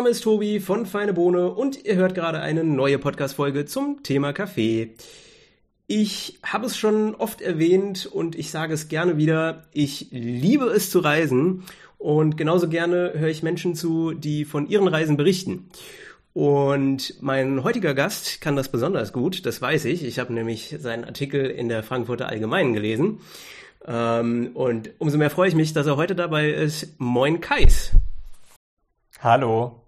Name ist Tobi von Feine Bohne und ihr hört gerade eine neue Podcast-Folge zum Thema Kaffee. Ich habe es schon oft erwähnt und ich sage es gerne wieder. Ich liebe es zu reisen und genauso gerne höre ich Menschen zu, die von ihren Reisen berichten. Und mein heutiger Gast kann das besonders gut, das weiß ich. Ich habe nämlich seinen Artikel in der Frankfurter Allgemeinen gelesen. Ähm, und umso mehr freue ich mich, dass er heute dabei ist. Moin Kais. Hallo.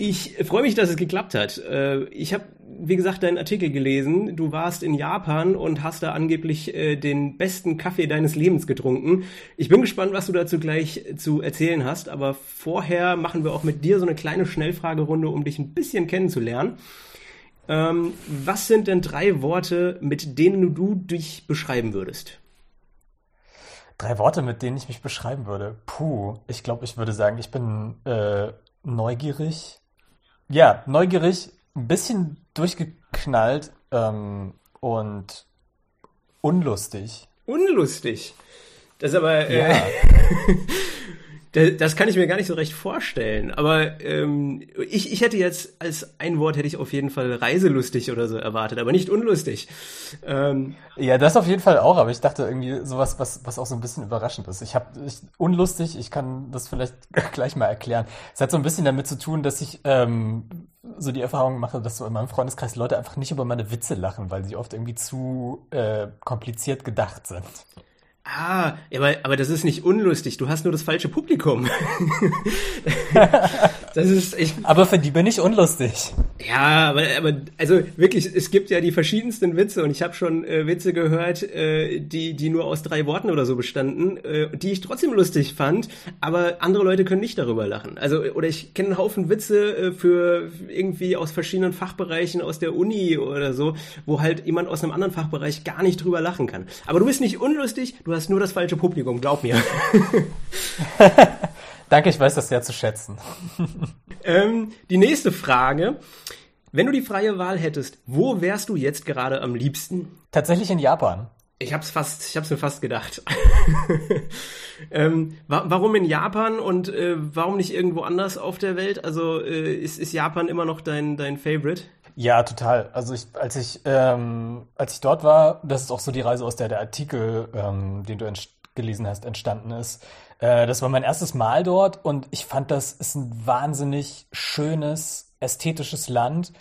Ich freue mich, dass es geklappt hat. Äh, ich habe, wie gesagt, deinen Artikel gelesen. Du warst in Japan und hast da angeblich äh, den besten Kaffee deines Lebens getrunken. Ich bin gespannt, was du dazu gleich zu erzählen hast. Aber vorher machen wir auch mit dir so eine kleine Schnellfragerunde, um dich ein bisschen kennenzulernen. Ähm, was sind denn drei Worte, mit denen du dich beschreiben würdest? Drei Worte, mit denen ich mich beschreiben würde. Puh, ich glaube, ich würde sagen, ich bin äh, neugierig, ja, neugierig, ein bisschen durchgeknallt ähm, und unlustig. Unlustig. Das ist aber. Äh, ja. Das kann ich mir gar nicht so recht vorstellen. Aber ähm, ich, ich hätte jetzt als ein Wort hätte ich auf jeden Fall reiselustig oder so erwartet, aber nicht unlustig. Ähm, ja, das auf jeden Fall auch. Aber ich dachte irgendwie sowas, was was auch so ein bisschen überraschend ist. Ich habe unlustig. Ich kann das vielleicht gleich mal erklären. Es hat so ein bisschen damit zu tun, dass ich ähm, so die Erfahrung mache, dass so in meinem Freundeskreis Leute einfach nicht über meine Witze lachen, weil sie oft irgendwie zu äh, kompliziert gedacht sind. Ah, aber, aber das ist nicht unlustig. Du hast nur das falsche Publikum. das ist, ich, aber für die bin ich unlustig. Ja, aber, aber also wirklich, es gibt ja die verschiedensten Witze und ich habe schon äh, Witze gehört, äh, die, die nur aus drei Worten oder so bestanden, äh, die ich trotzdem lustig fand, aber andere Leute können nicht darüber lachen. Also, oder ich kenne einen Haufen Witze äh, für irgendwie aus verschiedenen Fachbereichen aus der Uni oder so, wo halt jemand aus einem anderen Fachbereich gar nicht drüber lachen kann. Aber du bist nicht unlustig, du hast hast nur das falsche Publikum, glaub mir. Danke, ich weiß das sehr zu schätzen. ähm, die nächste Frage. Wenn du die freie Wahl hättest, wo wärst du jetzt gerade am liebsten? Tatsächlich in Japan. Ich hab's fast, ich hab's mir fast gedacht. ähm, wa warum in Japan und äh, warum nicht irgendwo anders auf der Welt? Also äh, ist, ist Japan immer noch dein, dein Favorite? Ja, total. Also ich, als ich, ähm, als ich dort war, das ist auch so die Reise, aus der der Artikel, ähm, den du gelesen hast, entstanden ist. Äh, das war mein erstes Mal dort und ich fand, das ist ein wahnsinnig schönes, ästhetisches Land.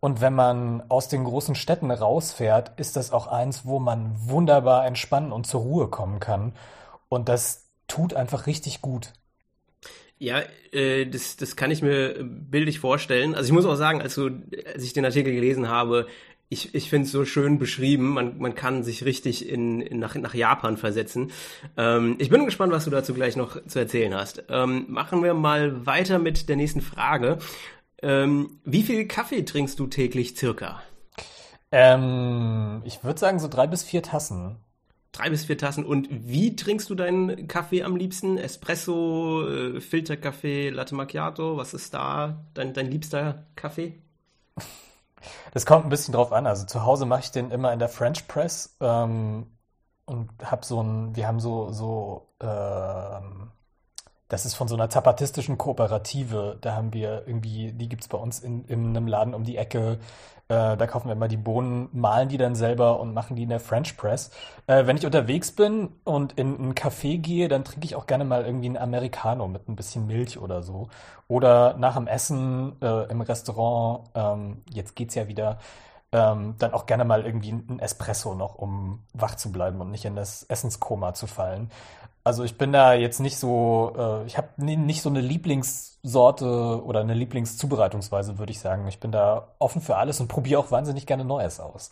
Und wenn man aus den großen Städten rausfährt, ist das auch eins, wo man wunderbar entspannen und zur Ruhe kommen kann. Und das tut einfach richtig gut. Ja, äh, das, das kann ich mir bildlich vorstellen. Also ich muss auch sagen, als, du, als ich den Artikel gelesen habe, ich, ich finde es so schön beschrieben. Man, man kann sich richtig in, in nach, nach Japan versetzen. Ähm, ich bin gespannt, was du dazu gleich noch zu erzählen hast. Ähm, machen wir mal weiter mit der nächsten Frage. Ähm, wie viel Kaffee trinkst du täglich circa? Ähm, ich würde sagen so drei bis vier Tassen. Drei bis vier Tassen. Und wie trinkst du deinen Kaffee am liebsten? Espresso, äh, Filterkaffee, Latte Macchiato? Was ist da dein, dein liebster Kaffee? Das kommt ein bisschen drauf an. Also zu Hause mache ich den immer in der French Press ähm, und habe so ein, wir haben so, so ähm, das ist von so einer zapatistischen Kooperative. Da haben wir irgendwie, die gibt's bei uns in, in einem Laden um die Ecke. Äh, da kaufen wir immer die Bohnen, mahlen die dann selber und machen die in der French Press. Äh, wenn ich unterwegs bin und in einen Café gehe, dann trinke ich auch gerne mal irgendwie einen Americano mit ein bisschen Milch oder so. Oder nach dem Essen äh, im Restaurant, ähm, jetzt geht's ja wieder, ähm, dann auch gerne mal irgendwie ein Espresso noch, um wach zu bleiben und nicht in das Essenskoma zu fallen. Also ich bin da jetzt nicht so, äh, ich habe nicht so eine Lieblingssorte oder eine Lieblingszubereitungsweise, würde ich sagen. Ich bin da offen für alles und probiere auch wahnsinnig gerne Neues aus.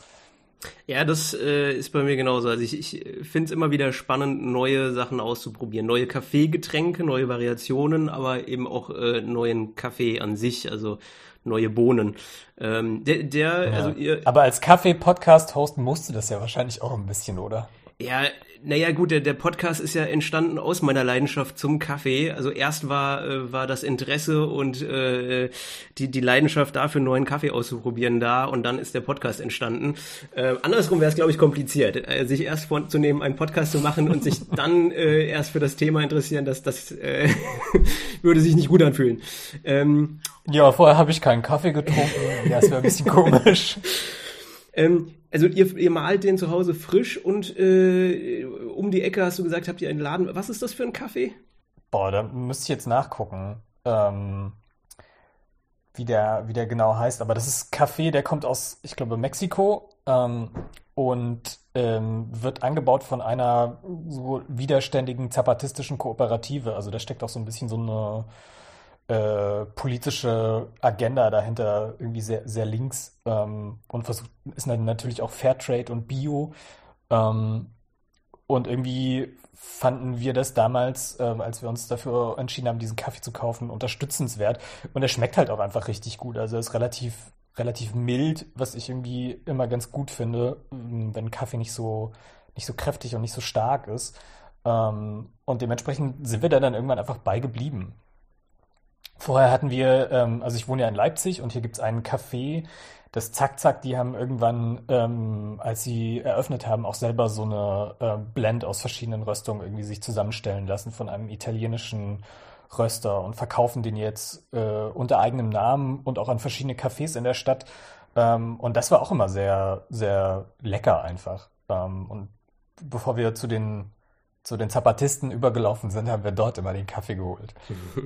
Ja, das äh, ist bei mir genauso. Also ich, ich finde es immer wieder spannend, neue Sachen auszuprobieren. Neue Kaffeegetränke, neue Variationen, aber eben auch äh, neuen Kaffee an sich, also neue Bohnen. Ähm, der, der ja. also ihr, aber als Kaffee-Podcast-Host musst du das ja wahrscheinlich auch ein bisschen, oder? Ja, naja, gut, der, der Podcast ist ja entstanden aus meiner Leidenschaft zum Kaffee. Also erst war, äh, war das Interesse und äh, die, die Leidenschaft dafür, neuen Kaffee auszuprobieren da und dann ist der Podcast entstanden. Äh, andersrum wäre es, glaube ich, kompliziert, äh, sich erst vorzunehmen, einen Podcast zu machen und sich dann äh, erst für das Thema interessieren, das, das äh, würde sich nicht gut anfühlen. Ähm, ja, vorher habe ich keinen Kaffee getrunken. ja, es wäre ein bisschen komisch. Ähm, also ihr, ihr malt den zu Hause frisch und äh, um die Ecke hast du gesagt, habt ihr einen Laden. Was ist das für ein Kaffee? Boah, da müsste ich jetzt nachgucken, ähm, wie der, wie der genau heißt. Aber das ist Kaffee, der kommt aus, ich glaube, Mexiko ähm, und ähm, wird angebaut von einer so widerständigen zapatistischen Kooperative. Also da steckt auch so ein bisschen so eine äh, politische Agenda dahinter irgendwie sehr, sehr links ähm, und versucht, ist natürlich auch Fairtrade und Bio. Ähm, und irgendwie fanden wir das damals, ähm, als wir uns dafür entschieden haben, diesen Kaffee zu kaufen, unterstützenswert. Und er schmeckt halt auch einfach richtig gut. Also er ist relativ, relativ mild, was ich irgendwie immer ganz gut finde, wenn Kaffee nicht so, nicht so kräftig und nicht so stark ist. Ähm, und dementsprechend sind wir da dann irgendwann einfach beigeblieben. Vorher hatten wir, ähm, also ich wohne ja in Leipzig und hier gibt es einen Café, das Zack Zack, die haben irgendwann, ähm, als sie eröffnet haben, auch selber so eine äh, Blend aus verschiedenen Röstungen irgendwie sich zusammenstellen lassen von einem italienischen Röster und verkaufen den jetzt äh, unter eigenem Namen und auch an verschiedene Cafés in der Stadt. Ähm, und das war auch immer sehr, sehr lecker einfach. Ähm, und bevor wir zu den, zu den Zapatisten übergelaufen sind, haben wir dort immer den Kaffee geholt.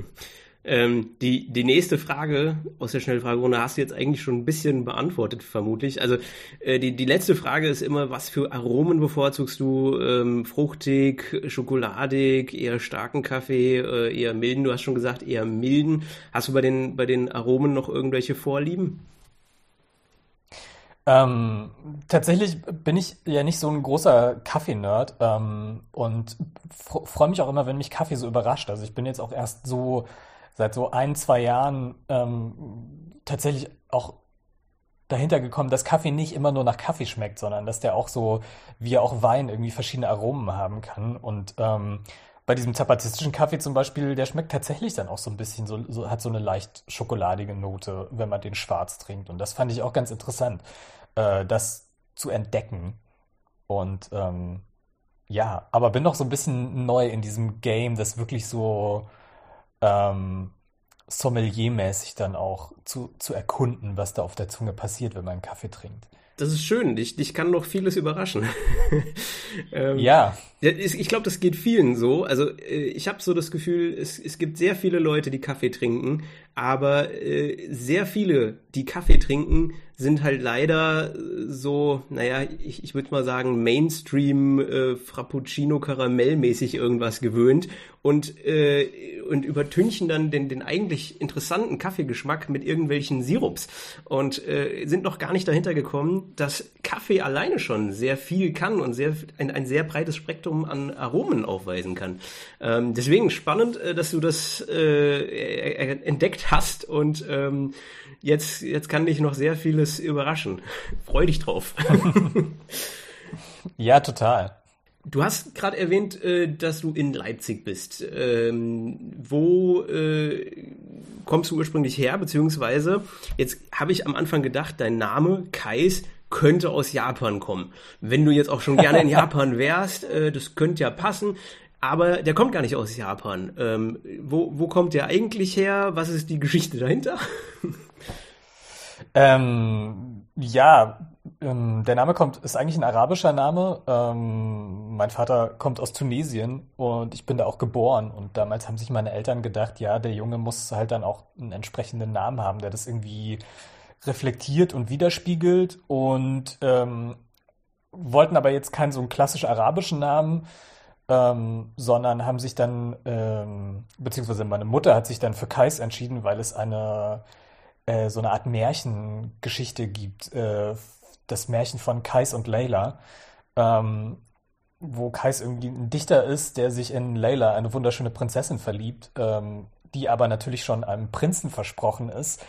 Ähm, die, die nächste Frage aus der Schnellfragerunde hast du jetzt eigentlich schon ein bisschen beantwortet, vermutlich. Also äh, die, die letzte Frage ist immer, was für Aromen bevorzugst du? Ähm, fruchtig, schokoladig, eher starken Kaffee, äh, eher milden? Du hast schon gesagt, eher milden. Hast du bei den, bei den Aromen noch irgendwelche Vorlieben? Ähm, tatsächlich bin ich ja nicht so ein großer Kaffee-Nerd ähm, und freue mich auch immer, wenn mich Kaffee so überrascht. Also ich bin jetzt auch erst so seit so ein, zwei Jahren ähm, tatsächlich auch dahinter gekommen, dass Kaffee nicht immer nur nach Kaffee schmeckt, sondern dass der auch so, wie auch Wein, irgendwie verschiedene Aromen haben kann. Und ähm, bei diesem zapatistischen Kaffee zum Beispiel, der schmeckt tatsächlich dann auch so ein bisschen, so, so, hat so eine leicht schokoladige Note, wenn man den schwarz trinkt. Und das fand ich auch ganz interessant, äh, das zu entdecken. Und ähm, ja, aber bin noch so ein bisschen neu in diesem Game, das wirklich so ähm, Sommelier-mäßig dann auch zu, zu erkunden, was da auf der Zunge passiert, wenn man einen Kaffee trinkt. Das ist schön. Dich, dich kann noch vieles überraschen. ähm, ja. Ich glaube, das geht vielen so. Also äh, ich habe so das Gefühl, es, es gibt sehr viele Leute, die Kaffee trinken, aber äh, sehr viele, die Kaffee trinken, sind halt leider so, naja, ich, ich würde mal sagen, Mainstream äh, Frappuccino Karamellmäßig irgendwas gewöhnt und, äh, und übertünchen dann den, den eigentlich interessanten Kaffeegeschmack mit irgendwelchen Sirups und äh, sind noch gar nicht dahinter gekommen, dass Kaffee alleine schon sehr viel kann und sehr, ein, ein sehr breites Spektrum an Aromen aufweisen kann. Ähm, deswegen spannend, äh, dass du das äh, entdeckt hast und ähm, jetzt, jetzt kann dich noch sehr vieles überraschen. Freu dich drauf. ja, total. Du hast gerade erwähnt, äh, dass du in Leipzig bist. Ähm, wo äh, kommst du ursprünglich her? Beziehungsweise, jetzt habe ich am Anfang gedacht, dein Name, Kais, könnte aus Japan kommen. Wenn du jetzt auch schon gerne in Japan wärst, äh, das könnte ja passen. Aber der kommt gar nicht aus Japan. Ähm, wo, wo kommt der eigentlich her? Was ist die Geschichte dahinter? Ähm, ja, ähm, der Name kommt, ist eigentlich ein arabischer Name. Ähm, mein Vater kommt aus Tunesien und ich bin da auch geboren. Und damals haben sich meine Eltern gedacht, ja, der Junge muss halt dann auch einen entsprechenden Namen haben, der das irgendwie reflektiert und widerspiegelt. Und ähm, wollten aber jetzt keinen so einen klassisch arabischen Namen, ähm, sondern haben sich dann, ähm, beziehungsweise meine Mutter hat sich dann für Kais entschieden, weil es eine äh, so eine Art Märchengeschichte gibt, äh, das Märchen von Kais und Layla, ähm, wo Kais irgendwie ein Dichter ist, der sich in Layla, eine wunderschöne Prinzessin, verliebt, ähm, die aber natürlich schon einem Prinzen versprochen ist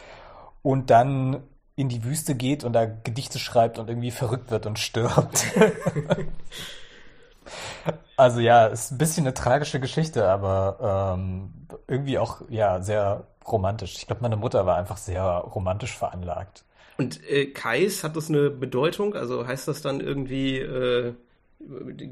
und dann in die Wüste geht und da Gedichte schreibt und irgendwie verrückt wird und stirbt. Also ja, ist ein bisschen eine tragische Geschichte, aber ähm, irgendwie auch ja sehr romantisch. Ich glaube, meine Mutter war einfach sehr romantisch veranlagt. Und äh, Kais, hat das eine Bedeutung? Also heißt das dann irgendwie, äh,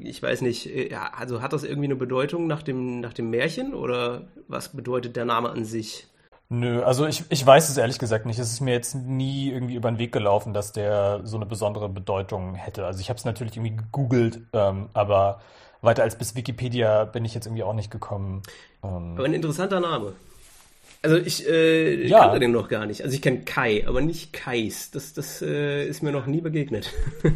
ich weiß nicht, äh, ja, also hat das irgendwie eine Bedeutung nach dem, nach dem Märchen oder was bedeutet der Name an sich? Nö, also ich, ich weiß es ehrlich gesagt nicht. Es ist mir jetzt nie irgendwie über den Weg gelaufen, dass der so eine besondere Bedeutung hätte. Also ich habe es natürlich irgendwie gegoogelt, ähm, aber weiter als bis Wikipedia bin ich jetzt irgendwie auch nicht gekommen. Ähm, aber ein interessanter Name. Also ich äh, ja. kannte den noch gar nicht. Also ich kenne Kai, aber nicht Kais. Das, das äh, ist mir noch nie begegnet.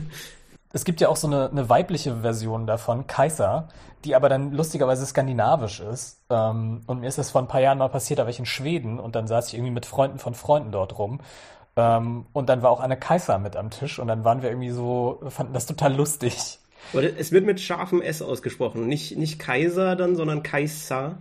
es gibt ja auch so eine, eine weibliche Version davon, Kaiser, die aber dann lustigerweise skandinavisch ist. Ähm, und mir ist das vor ein paar Jahren mal passiert, da war ich in Schweden und dann saß ich irgendwie mit Freunden von Freunden dort rum. Ähm, und dann war auch eine Kaiser mit am Tisch und dann waren wir irgendwie so, fanden das total lustig. Es wird mit scharfem S ausgesprochen. Nicht, nicht Kaiser dann, sondern Kaiser.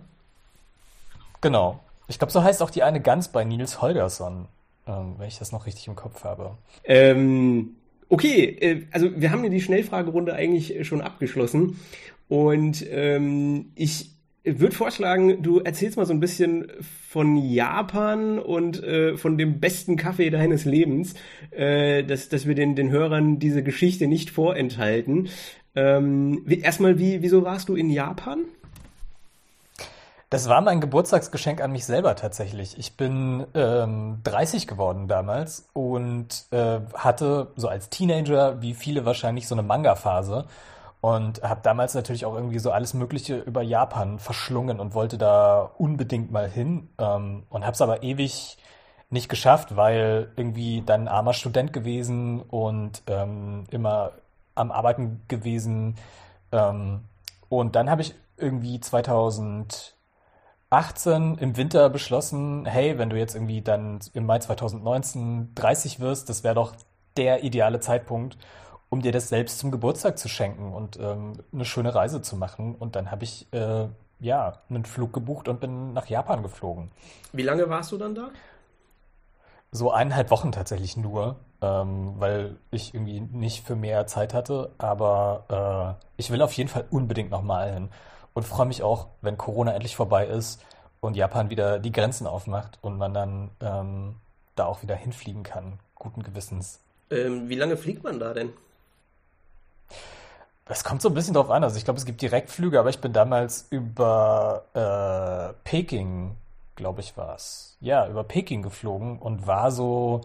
Genau. Ich glaube, so heißt auch die eine Gans bei Nils Holgersson, ähm, wenn ich das noch richtig im Kopf habe. Ähm, okay, äh, also wir haben ja die Schnellfragerunde eigentlich schon abgeschlossen. Und ähm, ich würde vorschlagen, du erzählst mal so ein bisschen von Japan und äh, von dem besten Kaffee deines Lebens, äh, dass, dass wir den, den Hörern diese Geschichte nicht vorenthalten. Ähm, erstmal, wie, wieso warst du in Japan? Das war mein Geburtstagsgeschenk an mich selber tatsächlich. Ich bin ähm, 30 geworden damals und äh, hatte so als Teenager, wie viele wahrscheinlich, so eine Manga-Phase und habe damals natürlich auch irgendwie so alles Mögliche über Japan verschlungen und wollte da unbedingt mal hin ähm, und habe es aber ewig nicht geschafft, weil irgendwie dann armer Student gewesen und ähm, immer am Arbeiten gewesen. Ähm, und dann habe ich irgendwie 2000 18 im Winter beschlossen, hey, wenn du jetzt irgendwie dann im Mai 2019 30 wirst, das wäre doch der ideale Zeitpunkt, um dir das selbst zum Geburtstag zu schenken und ähm, eine schöne Reise zu machen. Und dann habe ich äh, ja einen Flug gebucht und bin nach Japan geflogen. Wie lange warst du dann da? So eineinhalb Wochen tatsächlich nur, ähm, weil ich irgendwie nicht für mehr Zeit hatte. Aber äh, ich will auf jeden Fall unbedingt nochmal hin und freue mich auch, wenn Corona endlich vorbei ist und Japan wieder die Grenzen aufmacht und man dann ähm, da auch wieder hinfliegen kann, guten Gewissens. Ähm, wie lange fliegt man da denn? Es kommt so ein bisschen drauf an. Also ich glaube, es gibt Direktflüge, aber ich bin damals über äh, Peking, glaube ich, war es. Ja, über Peking geflogen und war so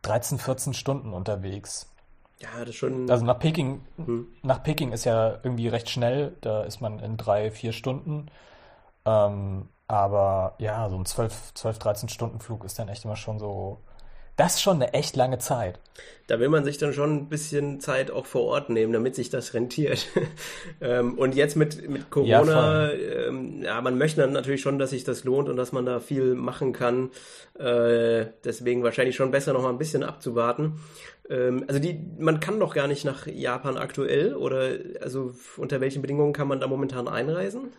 13, 14 Stunden unterwegs. Ja, das ist schon. Also nach Peking, hm. nach Peking ist ja irgendwie recht schnell. Da ist man in drei, vier Stunden. Ähm, aber ja, so ein 12, 12, 13 Stunden Flug ist dann echt immer schon so. Das ist schon eine echt lange Zeit. Da will man sich dann schon ein bisschen Zeit auch vor Ort nehmen, damit sich das rentiert. Ähm, und jetzt mit, mit Corona, ja, ähm, ja, man möchte dann natürlich schon, dass sich das lohnt und dass man da viel machen kann. Äh, deswegen wahrscheinlich schon besser noch mal ein bisschen abzuwarten. Ähm, also die, man kann doch gar nicht nach Japan aktuell oder also unter welchen Bedingungen kann man da momentan einreisen?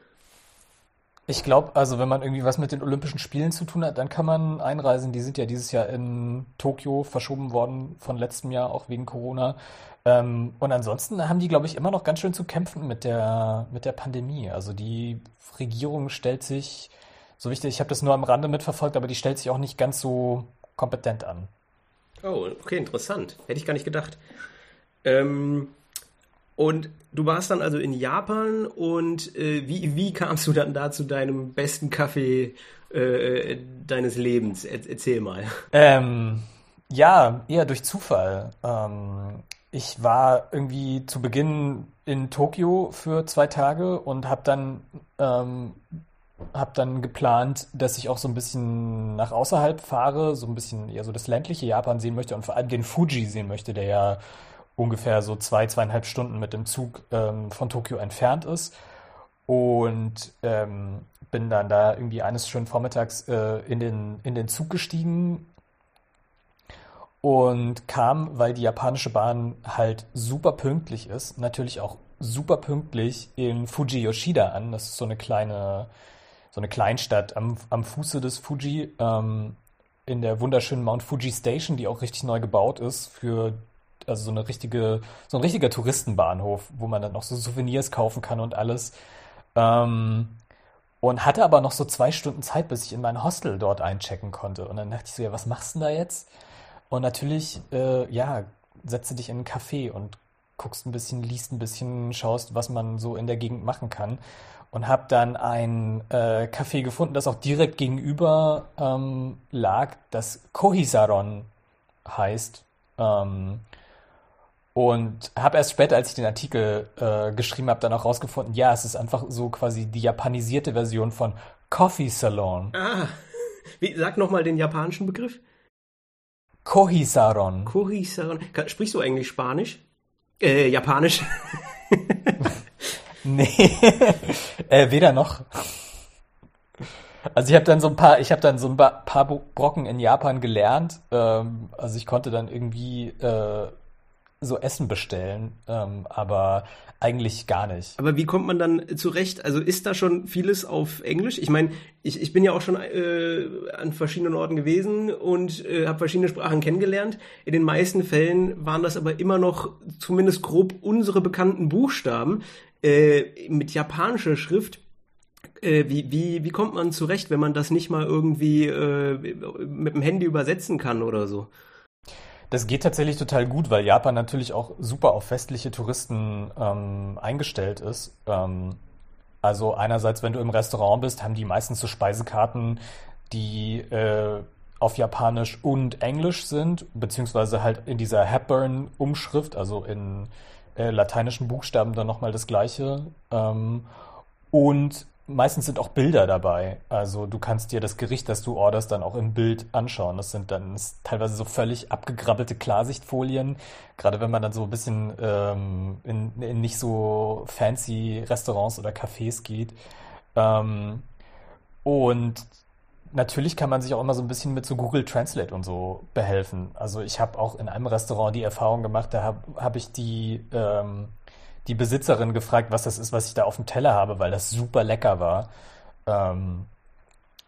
Ich glaube, also wenn man irgendwie was mit den Olympischen Spielen zu tun hat, dann kann man einreisen. Die sind ja dieses Jahr in Tokio verschoben worden von letztem Jahr, auch wegen Corona. Ähm, und ansonsten haben die, glaube ich, immer noch ganz schön zu kämpfen mit der, mit der Pandemie. Also die Regierung stellt sich, so wichtig, ich habe das nur am Rande mitverfolgt, aber die stellt sich auch nicht ganz so kompetent an. Oh, okay, interessant. Hätte ich gar nicht gedacht. Ähm, und du warst dann also in Japan und äh, wie, wie kamst du dann da zu deinem besten Kaffee äh, deines Lebens? Er, erzähl mal. Ähm, ja, eher durch Zufall. Ähm, ich war irgendwie zu Beginn in Tokio für zwei Tage und habe dann ähm, habe dann geplant, dass ich auch so ein bisschen nach außerhalb fahre, so ein bisschen eher so das ländliche Japan sehen möchte und vor allem den Fuji sehen möchte, der ja ungefähr so zwei, zweieinhalb Stunden mit dem Zug ähm, von Tokio entfernt ist. Und ähm, bin dann da irgendwie eines schönen Vormittags äh, in, den, in den Zug gestiegen und kam, weil die japanische Bahn halt super pünktlich ist, natürlich auch super pünktlich in Fuji Yoshida an. Das ist so eine kleine so eine Kleinstadt am, am Fuße des Fuji, ähm, in der wunderschönen Mount Fuji Station, die auch richtig neu gebaut ist für also so eine richtige, so ein richtiger Touristenbahnhof, wo man dann noch so Souvenirs kaufen kann und alles. Ähm, und hatte aber noch so zwei Stunden Zeit, bis ich in mein Hostel dort einchecken konnte. Und dann dachte ich so, ja, was machst du denn da jetzt? Und natürlich, äh, ja, setze dich in einen Café und guckst ein bisschen, liest ein bisschen, schaust, was man so in der Gegend machen kann. Und habe dann ein äh, Café gefunden, das auch direkt gegenüber ähm, lag, das Kohisaron heißt. Ähm, und habe erst später, als ich den Artikel äh, geschrieben habe, dann auch rausgefunden, ja, es ist einfach so quasi die japanisierte Version von Coffee Salon. Ah, wie, sag nochmal den japanischen Begriff. Kohisaron. Kohisaron. Sprichst du eigentlich Spanisch? Äh, Japanisch? nee, äh, weder noch. Also ich habe dann so ein paar, ich habe dann so ein paar Brocken in Japan gelernt. Ähm, also ich konnte dann irgendwie äh, so Essen bestellen, ähm, aber eigentlich gar nicht. Aber wie kommt man dann zurecht? Also ist da schon vieles auf Englisch? Ich meine, ich, ich bin ja auch schon äh, an verschiedenen Orten gewesen und äh, habe verschiedene Sprachen kennengelernt. In den meisten Fällen waren das aber immer noch zumindest grob unsere bekannten Buchstaben äh, mit japanischer Schrift. Äh, wie, wie, wie kommt man zurecht, wenn man das nicht mal irgendwie äh, mit dem Handy übersetzen kann oder so? Das geht tatsächlich total gut, weil Japan natürlich auch super auf westliche Touristen ähm, eingestellt ist. Ähm, also einerseits, wenn du im Restaurant bist, haben die meistens so Speisekarten, die äh, auf Japanisch und Englisch sind, beziehungsweise halt in dieser Hepburn-Umschrift, also in äh, lateinischen Buchstaben dann nochmal das gleiche. Ähm, und Meistens sind auch Bilder dabei. Also du kannst dir das Gericht, das du orderst, dann auch im Bild anschauen. Das sind dann teilweise so völlig abgegrabbelte Klarsichtfolien. Gerade wenn man dann so ein bisschen ähm, in, in nicht so fancy Restaurants oder Cafés geht. Ähm, und natürlich kann man sich auch immer so ein bisschen mit so Google Translate und so behelfen. Also ich habe auch in einem Restaurant die Erfahrung gemacht, da habe hab ich die ähm, die Besitzerin gefragt, was das ist, was ich da auf dem Teller habe, weil das super lecker war. Ähm,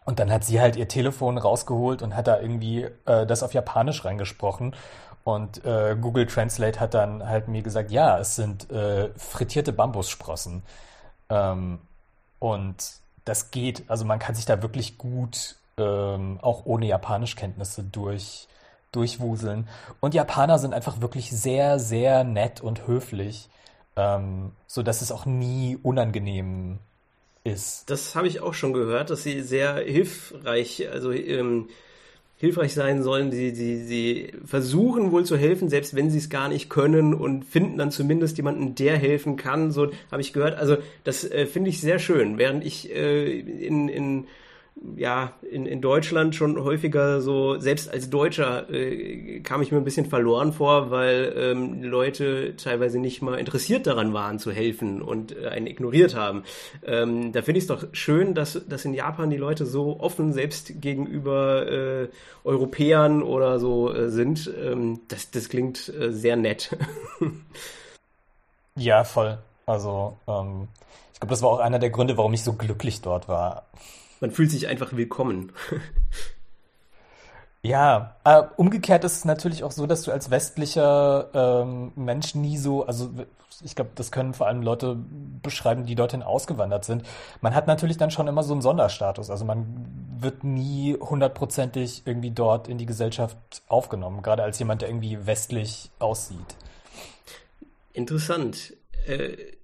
und dann hat sie halt ihr Telefon rausgeholt und hat da irgendwie äh, das auf Japanisch reingesprochen. Und äh, Google Translate hat dann halt mir gesagt, ja, es sind äh, frittierte Bambussprossen. Ähm, und das geht. Also man kann sich da wirklich gut, ähm, auch ohne Japanischkenntnisse durch, durchwuseln. Und Japaner sind einfach wirklich sehr, sehr nett und höflich ähm, so dass es auch nie unangenehm ist. Das habe ich auch schon gehört, dass sie sehr hilfreich, also ähm, hilfreich sein sollen. Sie, sie, sie versuchen wohl zu helfen, selbst wenn sie es gar nicht können und finden dann zumindest jemanden, der helfen kann. So habe ich gehört. Also das äh, finde ich sehr schön. Während ich äh, in, in ja, in, in Deutschland schon häufiger so, selbst als Deutscher äh, kam ich mir ein bisschen verloren vor, weil ähm, Leute teilweise nicht mal interessiert daran waren zu helfen und äh, einen ignoriert haben. Ähm, da finde ich es doch schön, dass, dass in Japan die Leute so offen selbst gegenüber äh, Europäern oder so äh, sind. Ähm, das, das klingt äh, sehr nett. ja, voll. Also, ähm, ich glaube, das war auch einer der Gründe, warum ich so glücklich dort war man fühlt sich einfach willkommen. Ja, äh, umgekehrt ist es natürlich auch so, dass du als westlicher ähm, Mensch nie so, also ich glaube, das können vor allem Leute beschreiben, die dorthin ausgewandert sind. Man hat natürlich dann schon immer so einen Sonderstatus. Also man wird nie hundertprozentig irgendwie dort in die Gesellschaft aufgenommen, gerade als jemand, der irgendwie westlich aussieht. Interessant. Äh,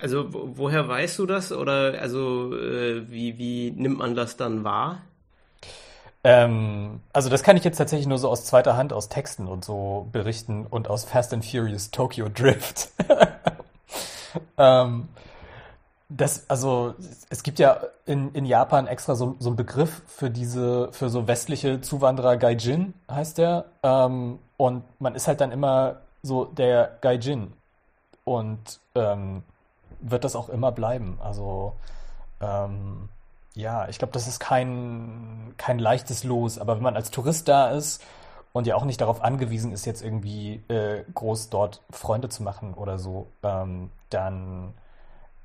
also woher weißt du das oder also äh, wie, wie nimmt man das dann wahr? Ähm, also das kann ich jetzt tatsächlich nur so aus zweiter Hand aus Texten und so berichten und aus Fast and Furious Tokyo Drift. ähm, das, also es gibt ja in, in Japan extra so, so einen Begriff für diese, für so westliche Zuwanderer, Gaijin heißt der. Ähm, und man ist halt dann immer so der Gaijin. Und ähm, wird das auch immer bleiben. Also ähm, ja, ich glaube, das ist kein, kein leichtes Los. Aber wenn man als Tourist da ist und ja auch nicht darauf angewiesen ist, jetzt irgendwie äh, groß dort Freunde zu machen oder so, ähm, dann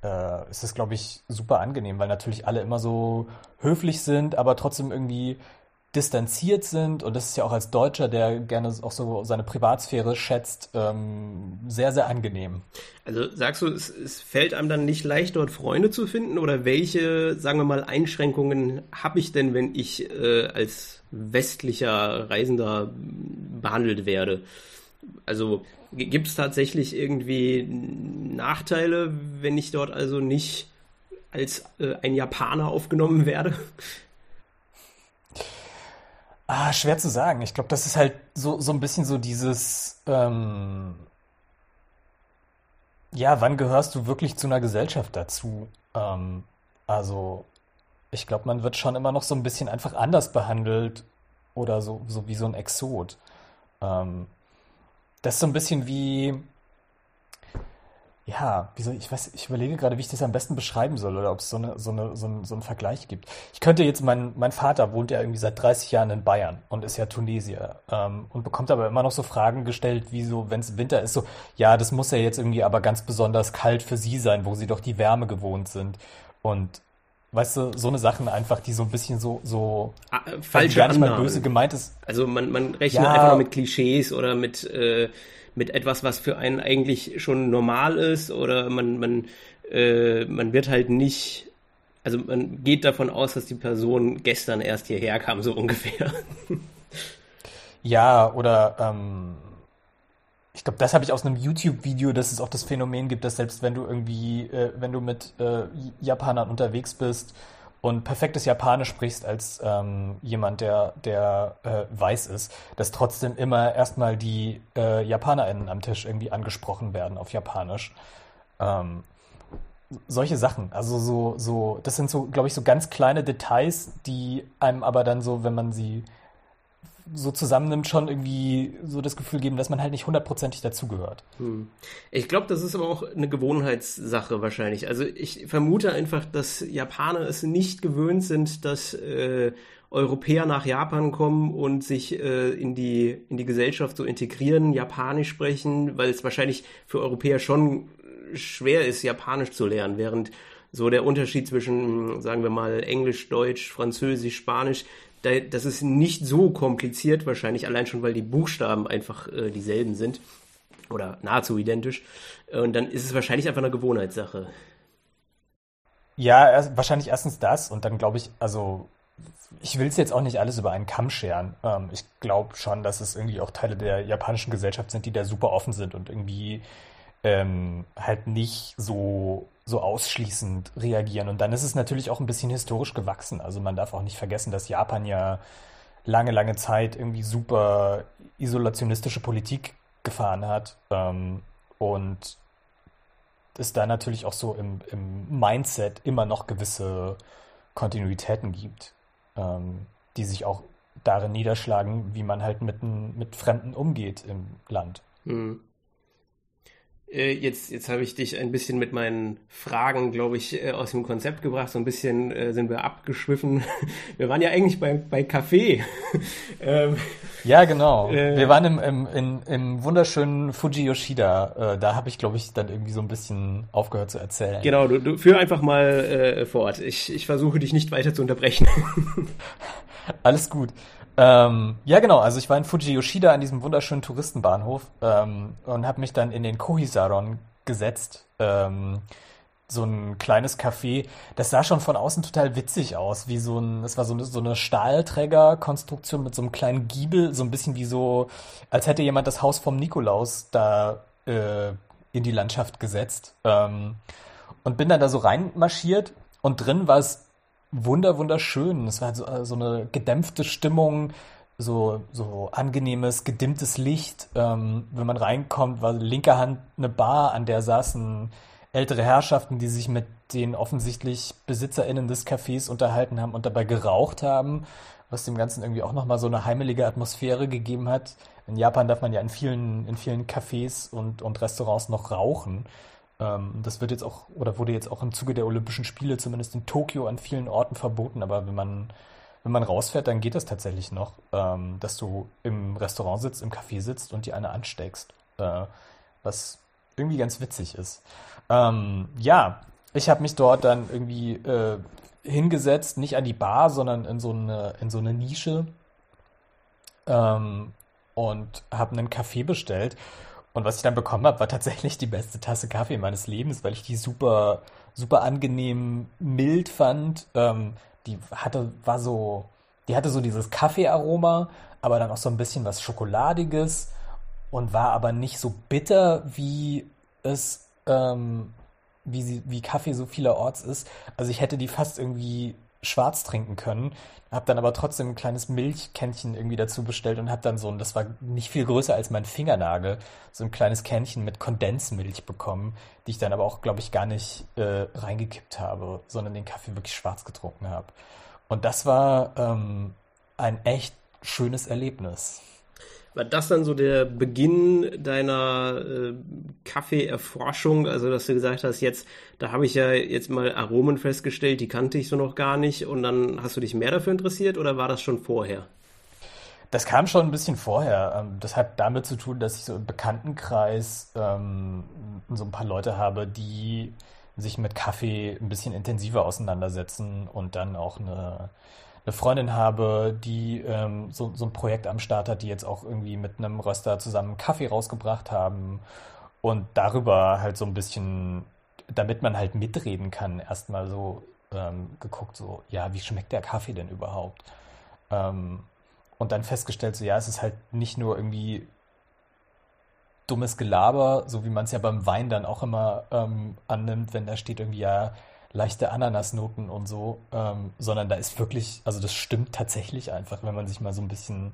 äh, ist es, glaube ich, super angenehm, weil natürlich alle immer so höflich sind, aber trotzdem irgendwie distanziert sind und das ist ja auch als Deutscher, der gerne auch so seine Privatsphäre schätzt, ähm, sehr, sehr angenehm. Also sagst du, es, es, fällt einem dann nicht leicht, dort Freunde zu finden oder welche, sagen wir mal, Einschränkungen habe ich denn, wenn ich äh, als westlicher Reisender behandelt werde? Also gibt es tatsächlich irgendwie Nachteile, wenn ich dort also nicht als äh, ein Japaner aufgenommen werde? Ah, schwer zu sagen. Ich glaube, das ist halt so, so ein bisschen so dieses, ähm, ja, wann gehörst du wirklich zu einer Gesellschaft dazu? Ähm, also, ich glaube, man wird schon immer noch so ein bisschen einfach anders behandelt oder so, so wie so ein Exot. Ähm, das ist so ein bisschen wie, ja, wie soll, ich weiß, ich überlege gerade, wie ich das am besten beschreiben soll oder ob es so, eine, so, eine, so, ein, so einen Vergleich gibt. Ich könnte jetzt, mein, mein Vater wohnt ja irgendwie seit 30 Jahren in Bayern und ist ja Tunesier ähm, und bekommt aber immer noch so Fragen gestellt, wie so, wenn es Winter ist, so, ja, das muss ja jetzt irgendwie aber ganz besonders kalt für Sie sein, wo Sie doch die Wärme gewohnt sind. Und weißt du, so eine Sachen einfach, die so ein bisschen so, so ah, äh, falsche gar nicht mal böse gemeint ist. Also man, man rechnet ja, einfach nur mit Klischees oder mit äh, mit etwas, was für einen eigentlich schon normal ist oder man, man, äh, man wird halt nicht, also man geht davon aus, dass die Person gestern erst hierher kam, so ungefähr. Ja, oder ähm, ich glaube, das habe ich aus einem YouTube-Video, dass es auch das Phänomen gibt, dass selbst wenn du irgendwie, äh, wenn du mit äh, Japanern unterwegs bist, und perfektes Japanisch sprichst als ähm, jemand, der, der äh, weiß ist, dass trotzdem immer erstmal die äh, JapanerInnen am Tisch irgendwie angesprochen werden auf Japanisch. Ähm, solche Sachen. Also so, so, das sind so, glaube ich, so ganz kleine Details, die einem aber dann so, wenn man sie so zusammennimmt, schon irgendwie so das Gefühl geben, dass man halt nicht hundertprozentig dazugehört. Hm. Ich glaube, das ist aber auch eine Gewohnheitssache wahrscheinlich. Also ich vermute einfach, dass Japaner es nicht gewöhnt sind, dass äh, Europäer nach Japan kommen und sich äh, in, die, in die Gesellschaft so integrieren, Japanisch sprechen, weil es wahrscheinlich für Europäer schon schwer ist, Japanisch zu lernen, während so der Unterschied zwischen, sagen wir mal, Englisch, Deutsch, Französisch, Spanisch das ist nicht so kompliziert, wahrscheinlich allein schon, weil die Buchstaben einfach äh, dieselben sind oder nahezu identisch. Und dann ist es wahrscheinlich einfach eine Gewohnheitssache. Ja, erst, wahrscheinlich erstens das und dann glaube ich, also ich will es jetzt auch nicht alles über einen Kamm scheren. Ähm, ich glaube schon, dass es irgendwie auch Teile der japanischen Gesellschaft sind, die da super offen sind und irgendwie ähm, halt nicht so, so ausschließend reagieren. Und dann ist es natürlich auch ein bisschen historisch gewachsen. Also man darf auch nicht vergessen, dass Japan ja lange, lange Zeit irgendwie super isolationistische Politik gefahren hat. Ähm, und es da natürlich auch so im, im Mindset immer noch gewisse Kontinuitäten gibt, ähm, die sich auch darin niederschlagen, wie man halt mit, mit Fremden umgeht im Land. Mhm. Äh, jetzt, jetzt habe ich dich ein bisschen mit meinen Fragen, glaube ich, äh, aus dem Konzept gebracht. So ein bisschen äh, sind wir abgeschwiffen. Wir waren ja eigentlich bei, bei Kaffee. ähm, ja, genau. Äh, wir waren im, im, im, im wunderschönen Fuji Yoshida. Äh, da habe ich, glaube ich, dann irgendwie so ein bisschen aufgehört zu erzählen. Genau, du, du führ einfach mal äh, fort. Ich, ich versuche dich nicht weiter zu unterbrechen. Alles gut. Ähm, ja, genau. Also ich war in Fuji Yoshida an diesem wunderschönen Touristenbahnhof ähm, und habe mich dann in den Kohisaron gesetzt. Ähm, so ein kleines Café. Das sah schon von außen total witzig aus, wie so ein, es war so eine, so eine Stahlträgerkonstruktion mit so einem kleinen Giebel, so ein bisschen wie so, als hätte jemand das Haus vom Nikolaus da äh, in die Landschaft gesetzt. Ähm, und bin dann da so reinmarschiert und drin war es wunder, wunderschön. Es war so, äh, so eine gedämpfte Stimmung, so, so angenehmes, gedimmtes Licht. Ähm, wenn man reinkommt, war linker Hand eine Bar, an der saßen ältere Herrschaften, die sich mit den offensichtlich BesitzerInnen des Cafés unterhalten haben und dabei geraucht haben, was dem Ganzen irgendwie auch nochmal so eine heimelige Atmosphäre gegeben hat. In Japan darf man ja in vielen, in vielen Cafés und, und Restaurants noch rauchen. Ähm, das wird jetzt auch, oder wurde jetzt auch im Zuge der Olympischen Spiele, zumindest in Tokio, an vielen Orten verboten. Aber wenn man, wenn man rausfährt, dann geht das tatsächlich noch, ähm, dass du im Restaurant sitzt, im Café sitzt und dir eine ansteckst. Äh, was irgendwie ganz witzig ist. Ähm, ja, ich habe mich dort dann irgendwie äh, hingesetzt, nicht an die Bar, sondern in so eine, in so eine Nische und habe einen Kaffee bestellt. Und was ich dann bekommen habe, war tatsächlich die beste Tasse Kaffee meines Lebens, weil ich die super, super angenehm mild fand. Ähm, die hatte, war so, die hatte so dieses Kaffeearoma, aber dann auch so ein bisschen was Schokoladiges und war aber nicht so bitter, wie es, ähm, wie sie, wie Kaffee so vielerorts ist. Also ich hätte die fast irgendwie schwarz trinken können, habe dann aber trotzdem ein kleines Milchkännchen irgendwie dazu bestellt und habe dann so ein, das war nicht viel größer als mein Fingernagel, so ein kleines Kännchen mit Kondensmilch bekommen, die ich dann aber auch, glaube ich, gar nicht äh, reingekippt habe, sondern den Kaffee wirklich schwarz getrunken habe. Und das war ähm, ein echt schönes Erlebnis. War das dann so der Beginn deiner äh, Kaffeeerforschung? Also, dass du gesagt hast, jetzt, da habe ich ja jetzt mal Aromen festgestellt, die kannte ich so noch gar nicht. Und dann hast du dich mehr dafür interessiert oder war das schon vorher? Das kam schon ein bisschen vorher. Ähm, das hat damit zu tun, dass ich so im Bekanntenkreis ähm, so ein paar Leute habe, die sich mit Kaffee ein bisschen intensiver auseinandersetzen und dann auch eine eine Freundin habe, die ähm, so, so ein Projekt am Start hat, die jetzt auch irgendwie mit einem Röster zusammen Kaffee rausgebracht haben und darüber halt so ein bisschen, damit man halt mitreden kann, erstmal so ähm, geguckt, so, ja, wie schmeckt der Kaffee denn überhaupt? Ähm, und dann festgestellt, so, ja, es ist halt nicht nur irgendwie dummes Gelaber, so wie man es ja beim Wein dann auch immer ähm, annimmt, wenn da steht irgendwie, ja, leichte Ananasnoten und so, ähm, sondern da ist wirklich, also das stimmt tatsächlich einfach, wenn man sich mal so ein bisschen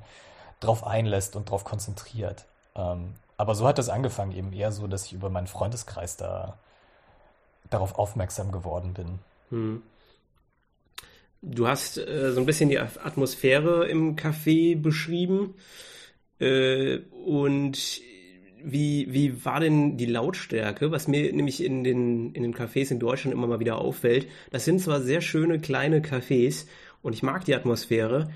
drauf einlässt und drauf konzentriert. Ähm, aber so hat das angefangen, eben eher so, dass ich über meinen Freundeskreis da darauf aufmerksam geworden bin. Hm. Du hast äh, so ein bisschen die Atmosphäre im Café beschrieben. Äh, und wie, wie war denn die Lautstärke? Was mir nämlich in den, in den Cafés in Deutschland immer mal wieder auffällt, das sind zwar sehr schöne kleine Cafés und ich mag die Atmosphäre,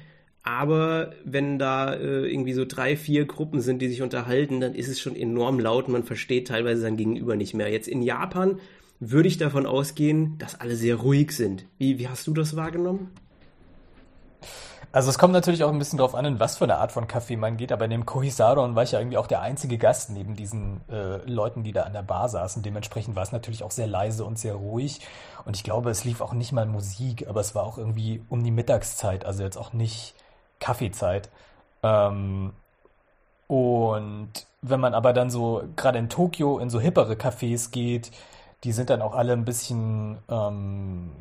aber wenn da äh, irgendwie so drei, vier Gruppen sind, die sich unterhalten, dann ist es schon enorm laut und man versteht teilweise sein Gegenüber nicht mehr. Jetzt in Japan würde ich davon ausgehen, dass alle sehr ruhig sind. Wie, wie hast du das wahrgenommen? Also es kommt natürlich auch ein bisschen drauf an, in was für eine Art von Kaffee man geht, aber in dem Kohisaron war ich ja irgendwie auch der einzige Gast neben diesen äh, Leuten, die da an der Bar saßen. Dementsprechend war es natürlich auch sehr leise und sehr ruhig. Und ich glaube, es lief auch nicht mal Musik, aber es war auch irgendwie um die Mittagszeit, also jetzt auch nicht Kaffeezeit. Ähm, und wenn man aber dann so, gerade in Tokio, in so hippere Cafés geht, die sind dann auch alle ein bisschen ähm,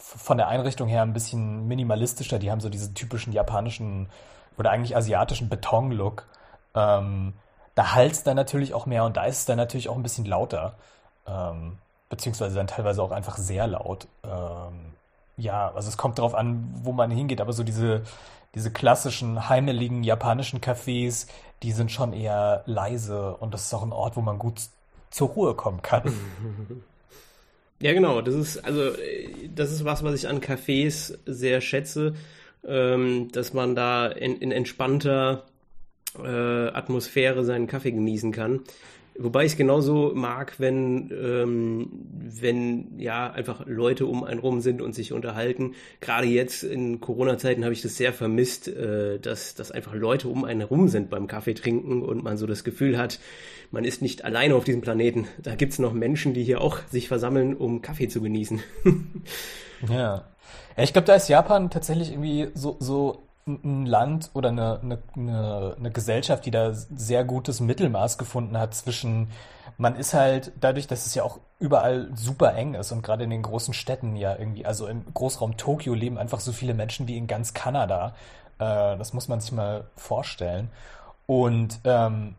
von der Einrichtung her ein bisschen minimalistischer. Die haben so diesen typischen japanischen oder eigentlich asiatischen Beton-Look. Ähm, da es dann natürlich auch mehr und da ist es dann natürlich auch ein bisschen lauter. Ähm, beziehungsweise dann teilweise auch einfach sehr laut. Ähm, ja, also es kommt darauf an, wo man hingeht, aber so diese, diese klassischen heimeligen japanischen Cafés, die sind schon eher leise und das ist auch ein Ort, wo man gut zur Ruhe kommen kann. Ja, genau. Das ist also das ist was, was ich an Cafés sehr schätze, ähm, dass man da in, in entspannter äh, Atmosphäre seinen Kaffee genießen kann. Wobei ich es genauso mag, wenn, ähm, wenn ja einfach Leute um einen rum sind und sich unterhalten. Gerade jetzt in Corona-Zeiten habe ich das sehr vermisst, äh, dass, dass einfach Leute um einen herum sind beim Kaffee trinken und man so das Gefühl hat, man ist nicht alleine auf diesem Planeten. Da gibt es noch Menschen, die hier auch sich versammeln, um Kaffee zu genießen. ja. Ja, ich glaube, da ist Japan tatsächlich irgendwie so, so ein Land oder eine, eine, eine, eine Gesellschaft, die da sehr gutes Mittelmaß gefunden hat zwischen, man ist halt dadurch, dass es ja auch überall super eng ist und gerade in den großen Städten ja irgendwie, also im Großraum Tokio leben einfach so viele Menschen wie in ganz Kanada. Äh, das muss man sich mal vorstellen. Und ähm,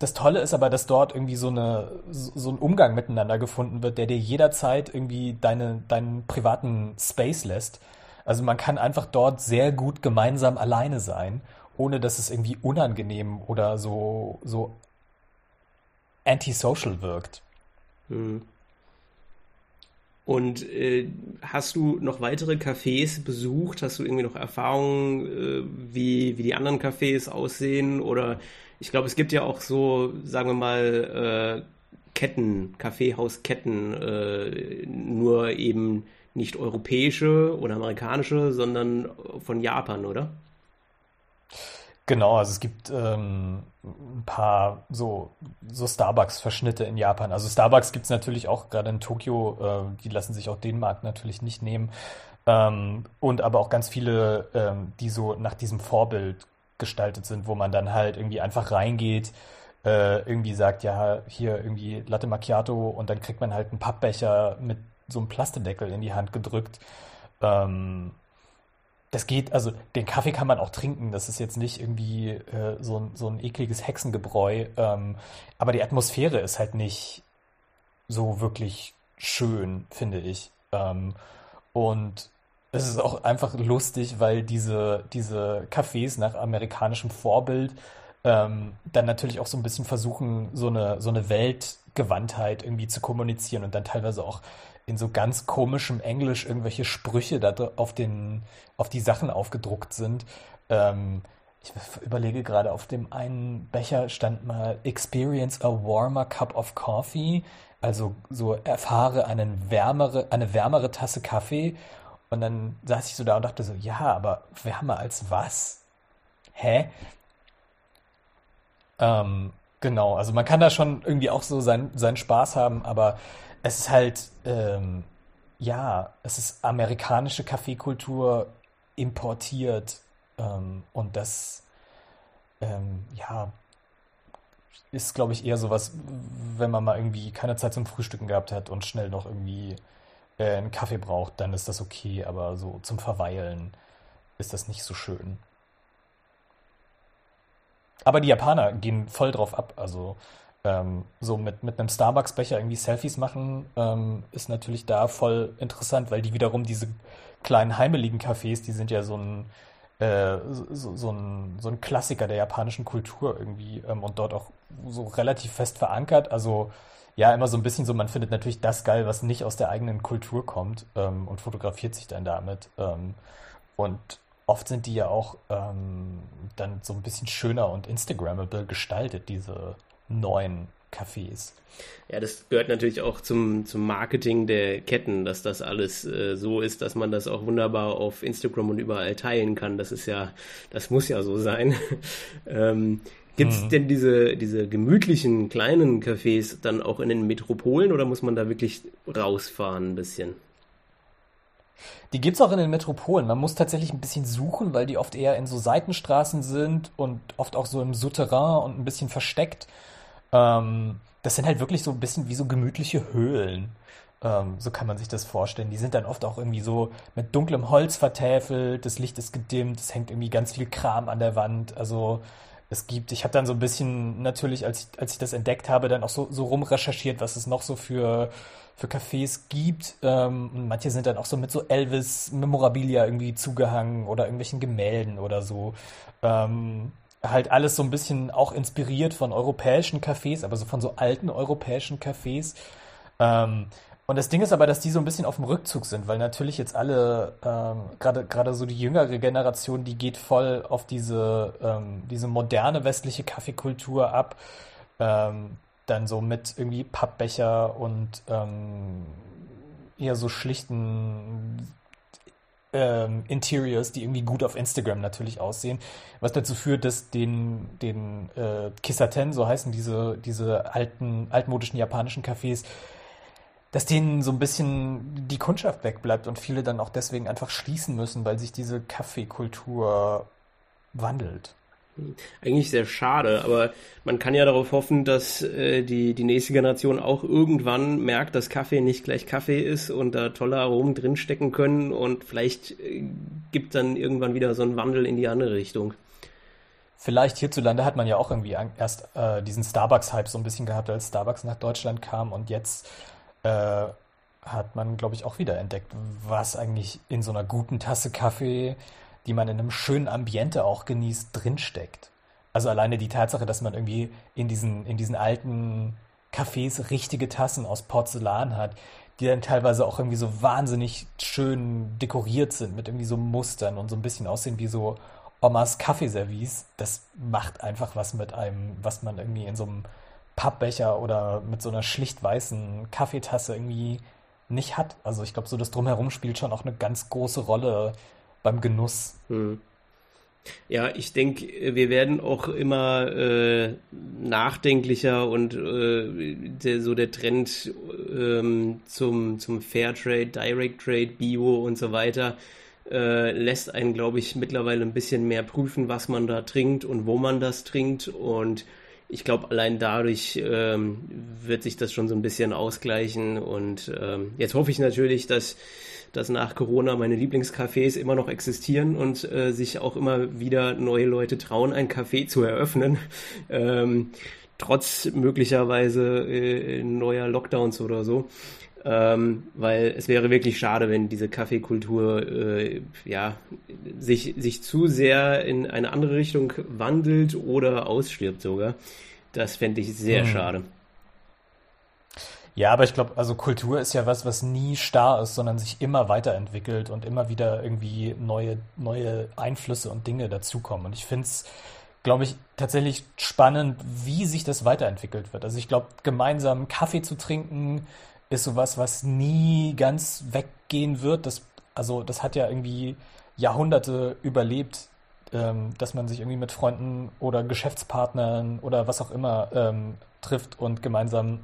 das Tolle ist aber, dass dort irgendwie so, eine, so ein Umgang miteinander gefunden wird, der dir jederzeit irgendwie deine, deinen privaten Space lässt. Also man kann einfach dort sehr gut gemeinsam alleine sein, ohne dass es irgendwie unangenehm oder so, so antisocial wirkt. Hm. Und äh, hast du noch weitere Cafés besucht? Hast du irgendwie noch Erfahrungen, äh, wie, wie die anderen Cafés aussehen? Oder ich glaube, es gibt ja auch so, sagen wir mal, äh, Ketten, Kaffeehausketten, äh, nur eben nicht europäische oder amerikanische, sondern von Japan, oder? Genau, also es gibt ähm, ein paar so, so Starbucks-Verschnitte in Japan. Also Starbucks gibt es natürlich auch gerade in Tokio, äh, die lassen sich auch den Markt natürlich nicht nehmen. Ähm, und aber auch ganz viele, ähm, die so nach diesem Vorbild gestaltet sind, wo man dann halt irgendwie einfach reingeht, äh, irgendwie sagt, ja, hier irgendwie Latte Macchiato und dann kriegt man halt einen Pappbecher mit so einem Plastedeckel in die Hand gedrückt. Ähm, das geht, also den Kaffee kann man auch trinken, das ist jetzt nicht irgendwie äh, so, ein, so ein ekliges Hexengebräu, ähm, aber die Atmosphäre ist halt nicht so wirklich schön, finde ich. Ähm, und es ist auch einfach lustig, weil diese, diese Cafés nach amerikanischem Vorbild ähm, dann natürlich auch so ein bisschen versuchen, so eine, so eine Weltgewandtheit irgendwie zu kommunizieren und dann teilweise auch in so ganz komischem Englisch irgendwelche Sprüche da auf, den, auf die Sachen aufgedruckt sind. Ähm, ich überlege gerade, auf dem einen Becher stand mal Experience a warmer cup of coffee. Also so erfahre einen wärmere, eine wärmere Tasse Kaffee. Und dann saß ich so da und dachte so, ja, aber wärmer als was? Hä? Ähm, genau, also man kann da schon irgendwie auch so sein, seinen Spaß haben, aber es ist halt, ähm, ja, es ist amerikanische Kaffeekultur importiert ähm, und das, ähm, ja, ist, glaube ich, eher sowas, wenn man mal irgendwie keine Zeit zum Frühstücken gehabt hat und schnell noch irgendwie äh, einen Kaffee braucht, dann ist das okay, aber so zum Verweilen ist das nicht so schön. Aber die Japaner gehen voll drauf ab. Also ähm, so mit, mit einem Starbucks-Becher irgendwie Selfies machen, ähm, ist natürlich da voll interessant, weil die wiederum diese kleinen heimeligen Cafés, die sind ja so ein, äh, so, so, ein, so ein Klassiker der japanischen Kultur irgendwie ähm, und dort auch so relativ fest verankert. Also ja, immer so ein bisschen so, man findet natürlich das geil, was nicht aus der eigenen Kultur kommt ähm, und fotografiert sich dann damit. Ähm, und oft sind die ja auch ähm, dann so ein bisschen schöner und Instagrammable gestaltet, diese neuen Cafés. Ja, das gehört natürlich auch zum, zum Marketing der Ketten, dass das alles äh, so ist, dass man das auch wunderbar auf Instagram und überall teilen kann. Das ist ja, das muss ja so sein. ähm, Gibt es mhm. denn diese, diese gemütlichen kleinen Cafés dann auch in den Metropolen oder muss man da wirklich rausfahren ein bisschen? Die gibt es auch in den Metropolen. Man muss tatsächlich ein bisschen suchen, weil die oft eher in so Seitenstraßen sind und oft auch so im Souterrain und ein bisschen versteckt. Ähm, das sind halt wirklich so ein bisschen wie so gemütliche Höhlen. Ähm, so kann man sich das vorstellen. Die sind dann oft auch irgendwie so mit dunklem Holz vertäfelt, das Licht ist gedimmt, es hängt irgendwie ganz viel Kram an der Wand. Also es gibt, ich habe dann so ein bisschen natürlich, als ich, als ich das entdeckt habe, dann auch so, so rumrecherchiert, was es noch so für für Cafés gibt. Ähm, manche sind dann auch so mit so Elvis-Memorabilia irgendwie zugehangen oder irgendwelchen Gemälden oder so. Ähm, halt alles so ein bisschen auch inspiriert von europäischen Cafés, aber so von so alten europäischen Cafés. Ähm, und das Ding ist aber, dass die so ein bisschen auf dem Rückzug sind, weil natürlich jetzt alle, ähm, gerade gerade so die jüngere Generation, die geht voll auf diese, ähm, diese moderne westliche Kaffeekultur ab. Ähm, dann so mit irgendwie Pappbecher und ähm, eher so schlichten ähm, Interiors, die irgendwie gut auf Instagram natürlich aussehen, was dazu führt, dass den, den äh, Kisaten, so heißen diese, diese alten, altmodischen japanischen Cafés, dass denen so ein bisschen die Kundschaft wegbleibt und viele dann auch deswegen einfach schließen müssen, weil sich diese Kaffeekultur wandelt. Eigentlich sehr schade, aber man kann ja darauf hoffen, dass äh, die, die nächste Generation auch irgendwann merkt, dass Kaffee nicht gleich Kaffee ist und da tolle Aromen drinstecken können und vielleicht äh, gibt dann irgendwann wieder so einen Wandel in die andere Richtung. Vielleicht hierzulande hat man ja auch irgendwie erst äh, diesen Starbucks-Hype so ein bisschen gehabt, als Starbucks nach Deutschland kam und jetzt äh, hat man, glaube ich, auch wieder entdeckt, was eigentlich in so einer guten Tasse Kaffee die man in einem schönen Ambiente auch genießt, drinsteckt. Also alleine die Tatsache, dass man irgendwie in diesen, in diesen alten Cafés richtige Tassen aus Porzellan hat, die dann teilweise auch irgendwie so wahnsinnig schön dekoriert sind mit irgendwie so Mustern und so ein bisschen aussehen wie so Omas Kaffeeservice. Das macht einfach was mit einem, was man irgendwie in so einem Pappbecher oder mit so einer schlicht weißen Kaffeetasse irgendwie nicht hat. Also ich glaube, so das Drumherum spielt schon auch eine ganz große Rolle beim Genuss. Hm. Ja, ich denke, wir werden auch immer äh, nachdenklicher und äh, der, so der Trend ähm, zum, zum Fairtrade, Direct Trade, Bio und so weiter äh, lässt einen, glaube ich, mittlerweile ein bisschen mehr prüfen, was man da trinkt und wo man das trinkt. Und ich glaube, allein dadurch ähm, wird sich das schon so ein bisschen ausgleichen. Und ähm, jetzt hoffe ich natürlich, dass dass nach Corona meine Lieblingscafés immer noch existieren und äh, sich auch immer wieder neue Leute trauen, ein Café zu eröffnen. Ähm, trotz möglicherweise äh, neuer Lockdowns oder so. Ähm, weil es wäre wirklich schade, wenn diese Kaffeekultur äh, ja, sich, sich zu sehr in eine andere Richtung wandelt oder ausstirbt sogar. Das fände ich sehr mhm. schade. Ja, aber ich glaube, also Kultur ist ja was, was nie starr ist, sondern sich immer weiterentwickelt und immer wieder irgendwie neue, neue Einflüsse und Dinge dazukommen. Und ich finde es, glaube ich, tatsächlich spannend, wie sich das weiterentwickelt wird. Also ich glaube, gemeinsam Kaffee zu trinken ist sowas, was nie ganz weggehen wird. Das, also das hat ja irgendwie Jahrhunderte überlebt, ähm, dass man sich irgendwie mit Freunden oder Geschäftspartnern oder was auch immer ähm, trifft und gemeinsam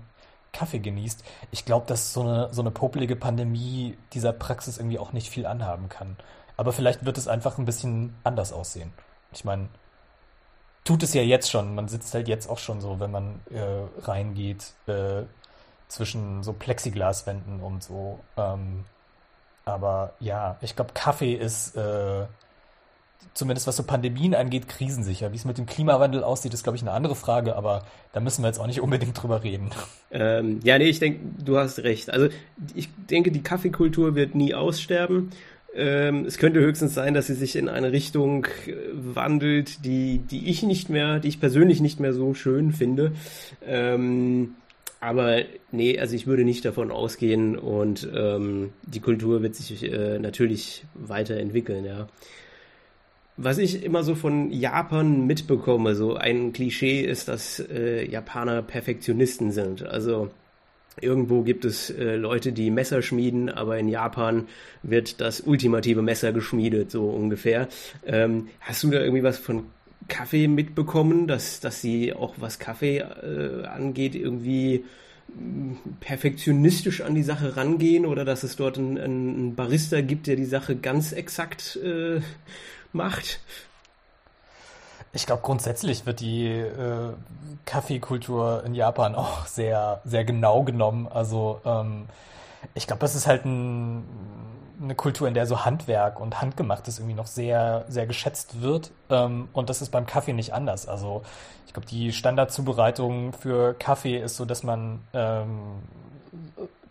Kaffee genießt. Ich glaube, dass so eine, so eine popelige Pandemie dieser Praxis irgendwie auch nicht viel anhaben kann. Aber vielleicht wird es einfach ein bisschen anders aussehen. Ich meine, tut es ja jetzt schon. Man sitzt halt jetzt auch schon so, wenn man äh, reingeht, äh, zwischen so Plexiglaswänden und so. Ähm, aber ja, ich glaube, Kaffee ist äh, zumindest was so Pandemien angeht, krisensicher. Wie es mit dem Klimawandel aussieht, ist, glaube ich, eine andere Frage, aber da müssen wir jetzt auch nicht unbedingt drüber reden. Ähm, ja, nee, ich denke, du hast recht. Also ich denke, die Kaffeekultur wird nie aussterben. Ähm, es könnte höchstens sein, dass sie sich in eine Richtung äh, wandelt, die, die ich nicht mehr, die ich persönlich nicht mehr so schön finde. Ähm, aber nee, also ich würde nicht davon ausgehen und ähm, die Kultur wird sich äh, natürlich weiterentwickeln, ja. Was ich immer so von Japan mitbekomme, so ein Klischee ist, dass äh, Japaner Perfektionisten sind. Also irgendwo gibt es äh, Leute, die Messer schmieden, aber in Japan wird das ultimative Messer geschmiedet, so ungefähr. Ähm, hast du da irgendwie was von Kaffee mitbekommen, dass, dass sie auch was Kaffee äh, angeht, irgendwie perfektionistisch an die Sache rangehen oder dass es dort einen, einen Barista gibt, der die Sache ganz exakt äh, macht? Ich glaube, grundsätzlich wird die äh, Kaffeekultur in Japan auch sehr, sehr genau genommen. Also ähm, ich glaube, das ist halt ein, eine Kultur, in der so Handwerk und Handgemachtes irgendwie noch sehr, sehr geschätzt wird. Ähm, und das ist beim Kaffee nicht anders. Also ich glaube, die Standardzubereitung für Kaffee ist so, dass man ähm,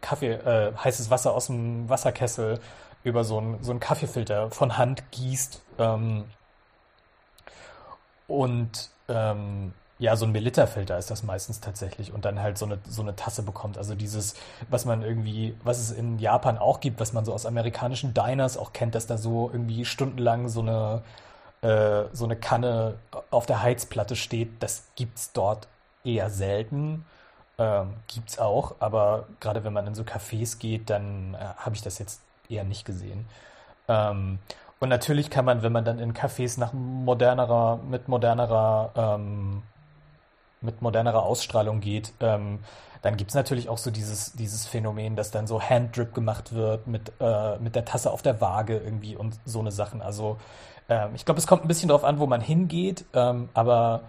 Kaffee, äh, heißes Wasser aus dem Wasserkessel über so einen so einen Kaffeefilter von Hand gießt. Ähm, und ähm, ja, so ein Melita-Filter ist das meistens tatsächlich und dann halt so eine, so eine Tasse bekommt. Also dieses, was man irgendwie, was es in Japan auch gibt, was man so aus amerikanischen Diners auch kennt, dass da so irgendwie stundenlang so eine, äh, so eine Kanne auf der Heizplatte steht, das gibt's dort eher selten. Ähm, gibt's auch, aber gerade wenn man in so Cafés geht, dann äh, habe ich das jetzt eher nicht gesehen. Ähm, und natürlich kann man, wenn man dann in Cafés nach modernerer, mit modernerer, ähm, mit modernerer Ausstrahlung geht, ähm, dann gibt es natürlich auch so dieses, dieses Phänomen, dass dann so Handdrip gemacht wird mit, äh, mit der Tasse auf der Waage irgendwie und so eine Sachen. Also ähm, ich glaube, es kommt ein bisschen darauf an, wo man hingeht, ähm, aber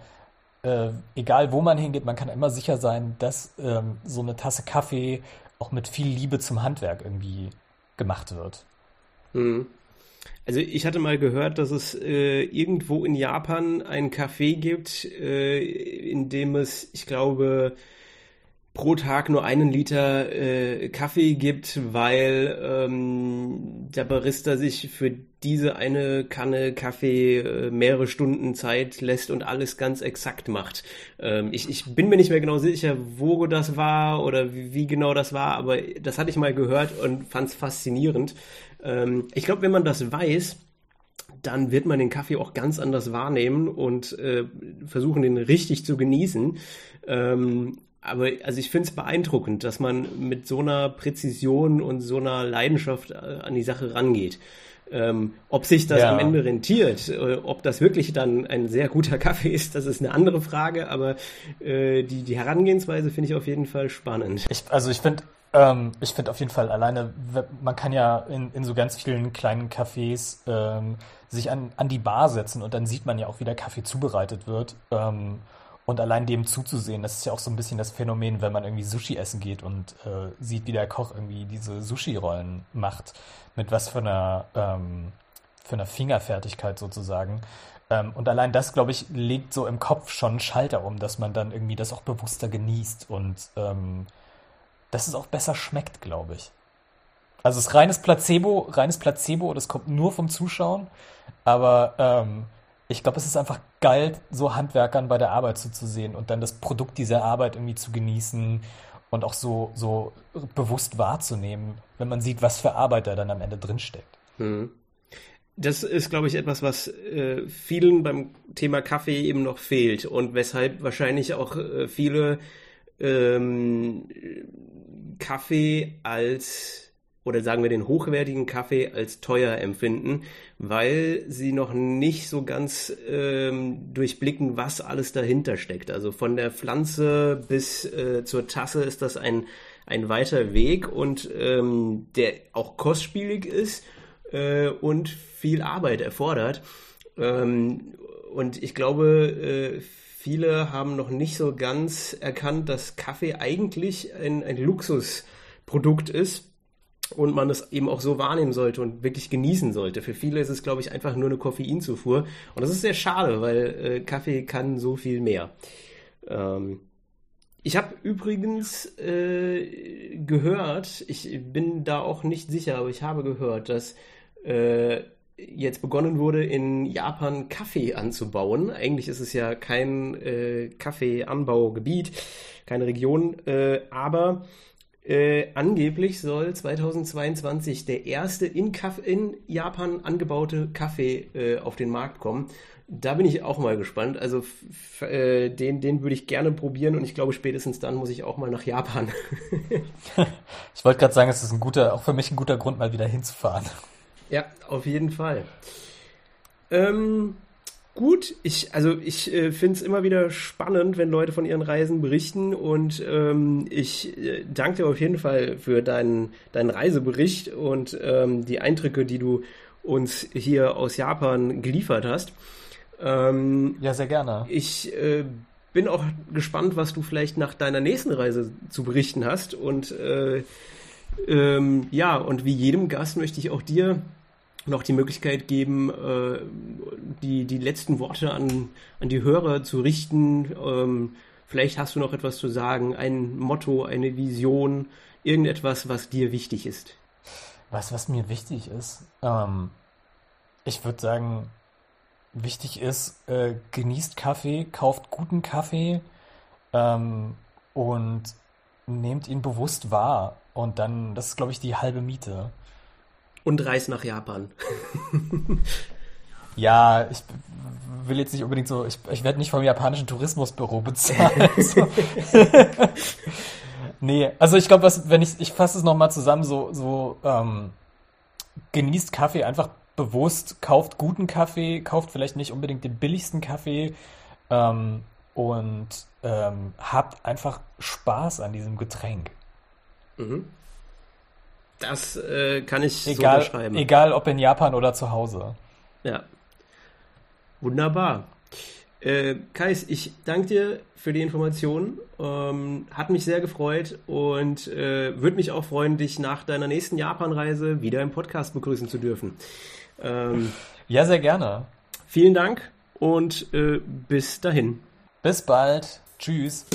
äh, egal wo man hingeht, man kann immer sicher sein, dass ähm, so eine Tasse Kaffee auch mit viel Liebe zum Handwerk irgendwie gemacht wird. Mhm. Also ich hatte mal gehört, dass es äh, irgendwo in Japan ein Café gibt, äh, in dem es, ich glaube, pro Tag nur einen Liter äh, Kaffee gibt, weil ähm, der Barista sich für diese eine Kanne Kaffee äh, mehrere Stunden Zeit lässt und alles ganz exakt macht. Ähm, ich, ich bin mir nicht mehr genau sicher, wo das war oder wie, wie genau das war, aber das hatte ich mal gehört und fand es faszinierend. Ähm, ich glaube, wenn man das weiß, dann wird man den Kaffee auch ganz anders wahrnehmen und äh, versuchen, den richtig zu genießen. Ähm, aber also ich finde es beeindruckend, dass man mit so einer Präzision und so einer Leidenschaft äh, an die Sache rangeht. Ähm, ob sich das ja. am Ende rentiert, äh, ob das wirklich dann ein sehr guter Kaffee ist, das ist eine andere Frage, aber äh, die, die Herangehensweise finde ich auf jeden Fall spannend. Ich, also ich finde ähm, ich finde auf jeden Fall alleine, man kann ja in, in so ganz vielen kleinen Cafés ähm, sich an, an die Bar setzen und dann sieht man ja auch, wie der Kaffee zubereitet wird. Ähm, und allein dem zuzusehen, das ist ja auch so ein bisschen das Phänomen, wenn man irgendwie Sushi essen geht und äh, sieht, wie der Koch irgendwie diese Sushi-Rollen macht, mit was für einer, ähm, für einer Fingerfertigkeit sozusagen. Ähm, und allein das, glaube ich, legt so im Kopf schon einen Schalter um, dass man dann irgendwie das auch bewusster genießt und ähm, dass es auch besser schmeckt, glaube ich. Also es ist reines Placebo, reines Placebo, das kommt nur vom Zuschauen. Aber ähm, ich glaube, es ist einfach geil, so Handwerkern bei der Arbeit zuzusehen und dann das Produkt dieser Arbeit irgendwie zu genießen und auch so, so bewusst wahrzunehmen, wenn man sieht, was für Arbeit da dann am Ende drinsteckt. Hm. Das ist, glaube ich, etwas, was äh, vielen beim Thema Kaffee eben noch fehlt und weshalb wahrscheinlich auch äh, viele ähm, Kaffee als oder sagen wir den hochwertigen Kaffee als teuer empfinden, weil sie noch nicht so ganz ähm, durchblicken, was alles dahinter steckt. Also von der Pflanze bis äh, zur Tasse ist das ein, ein weiter Weg und ähm, der auch kostspielig ist äh, und viel Arbeit erfordert. Ähm, und ich glaube, äh, viele haben noch nicht so ganz erkannt, dass Kaffee eigentlich ein, ein Luxusprodukt ist und man es eben auch so wahrnehmen sollte und wirklich genießen sollte. Für viele ist es, glaube ich, einfach nur eine Koffeinzufuhr. Und das ist sehr schade, weil äh, Kaffee kann so viel mehr. Ähm, ich habe übrigens äh, gehört, ich bin da auch nicht sicher, aber ich habe gehört, dass äh, jetzt begonnen wurde, in Japan Kaffee anzubauen. Eigentlich ist es ja kein äh, Kaffeeanbaugebiet, keine Region, äh, aber äh, angeblich soll 2022 der erste in, Kaff in Japan angebaute Kaffee äh, auf den Markt kommen. Da bin ich auch mal gespannt. Also äh, den, den würde ich gerne probieren und ich glaube, spätestens dann muss ich auch mal nach Japan. ich wollte gerade sagen, es ist ein guter, auch für mich ein guter Grund, mal wieder hinzufahren. Ja, auf jeden Fall. Ähm, gut. Ich, also ich äh, finde es immer wieder spannend, wenn Leute von ihren Reisen berichten und ähm, ich äh, danke dir auf jeden Fall für deinen, deinen Reisebericht und ähm, die Eindrücke, die du uns hier aus Japan geliefert hast. Ähm, ja, sehr gerne. Ich äh, bin auch gespannt, was du vielleicht nach deiner nächsten Reise zu berichten hast und äh, ähm, ja, und wie jedem Gast möchte ich auch dir noch die Möglichkeit geben, äh, die, die letzten Worte an, an die Hörer zu richten. Ähm, vielleicht hast du noch etwas zu sagen, ein Motto, eine Vision, irgendetwas, was dir wichtig ist. Was, was mir wichtig ist? Ähm, ich würde sagen, wichtig ist, äh, genießt Kaffee, kauft guten Kaffee ähm, und nehmt ihn bewusst wahr. Und dann, das ist, glaube ich, die halbe Miete. Und reist nach Japan. ja, ich will jetzt nicht unbedingt so, ich, ich werde nicht vom japanischen Tourismusbüro bezahlt. so. nee, also ich glaube, wenn ich, ich fasse es nochmal zusammen, so, so ähm, genießt Kaffee einfach bewusst, kauft guten Kaffee, kauft vielleicht nicht unbedingt den billigsten Kaffee ähm, und ähm, habt einfach Spaß an diesem Getränk. Mhm. Das äh, kann ich egal, so unterschreiben. Egal ob in Japan oder zu Hause. Ja. Wunderbar. Äh, Kais, ich danke dir für die Informationen. Ähm, hat mich sehr gefreut und äh, würde mich auch freuen, dich nach deiner nächsten Japanreise wieder im Podcast begrüßen zu dürfen. Ähm, ja, sehr gerne. Vielen Dank und äh, bis dahin. Bis bald. Tschüss.